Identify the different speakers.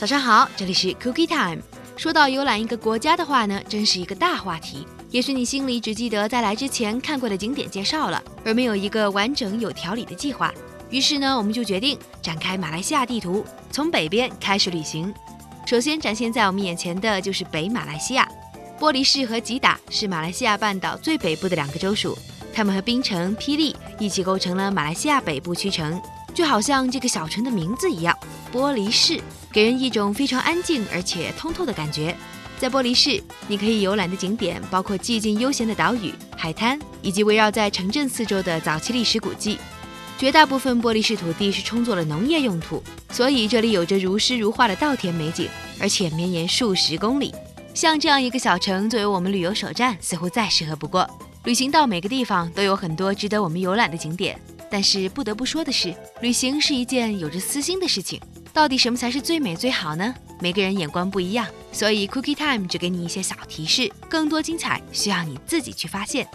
Speaker 1: 早上好，这里是 Cookie Time。说到游览一个国家的话呢，真是一个大话题。也许你心里只记得在来之前看过的景点介绍了，而没有一个完整有条理的计划。于是呢，我们就决定展开马来西亚地图，从北边开始旅行。首先展现在我们眼前的就是北马来西亚，玻璃市和吉打是马来西亚半岛最北部的两个州属，它们和槟城、霹雳一起构成了马来西亚北部区城，就好像这个小城的名字一样，玻璃市。给人一种非常安静而且通透的感觉。在玻璃市，你可以游览的景点包括寂静悠闲的岛屿、海滩，以及围绕在城镇四周的早期历史古迹。绝大部分玻璃市土地是充作了农业用途，所以这里有着如诗如画的稻田美景，而且绵延数十公里。像这样一个小城作为我们旅游首站，似乎再适合不过。旅行到每个地方都有很多值得我们游览的景点，但是不得不说的是，旅行是一件有着私心的事情。到底什么才是最美最好呢？每个人眼光不一样，所以 Cookie Time 只给你一些小提示，更多精彩需要你自己去发现。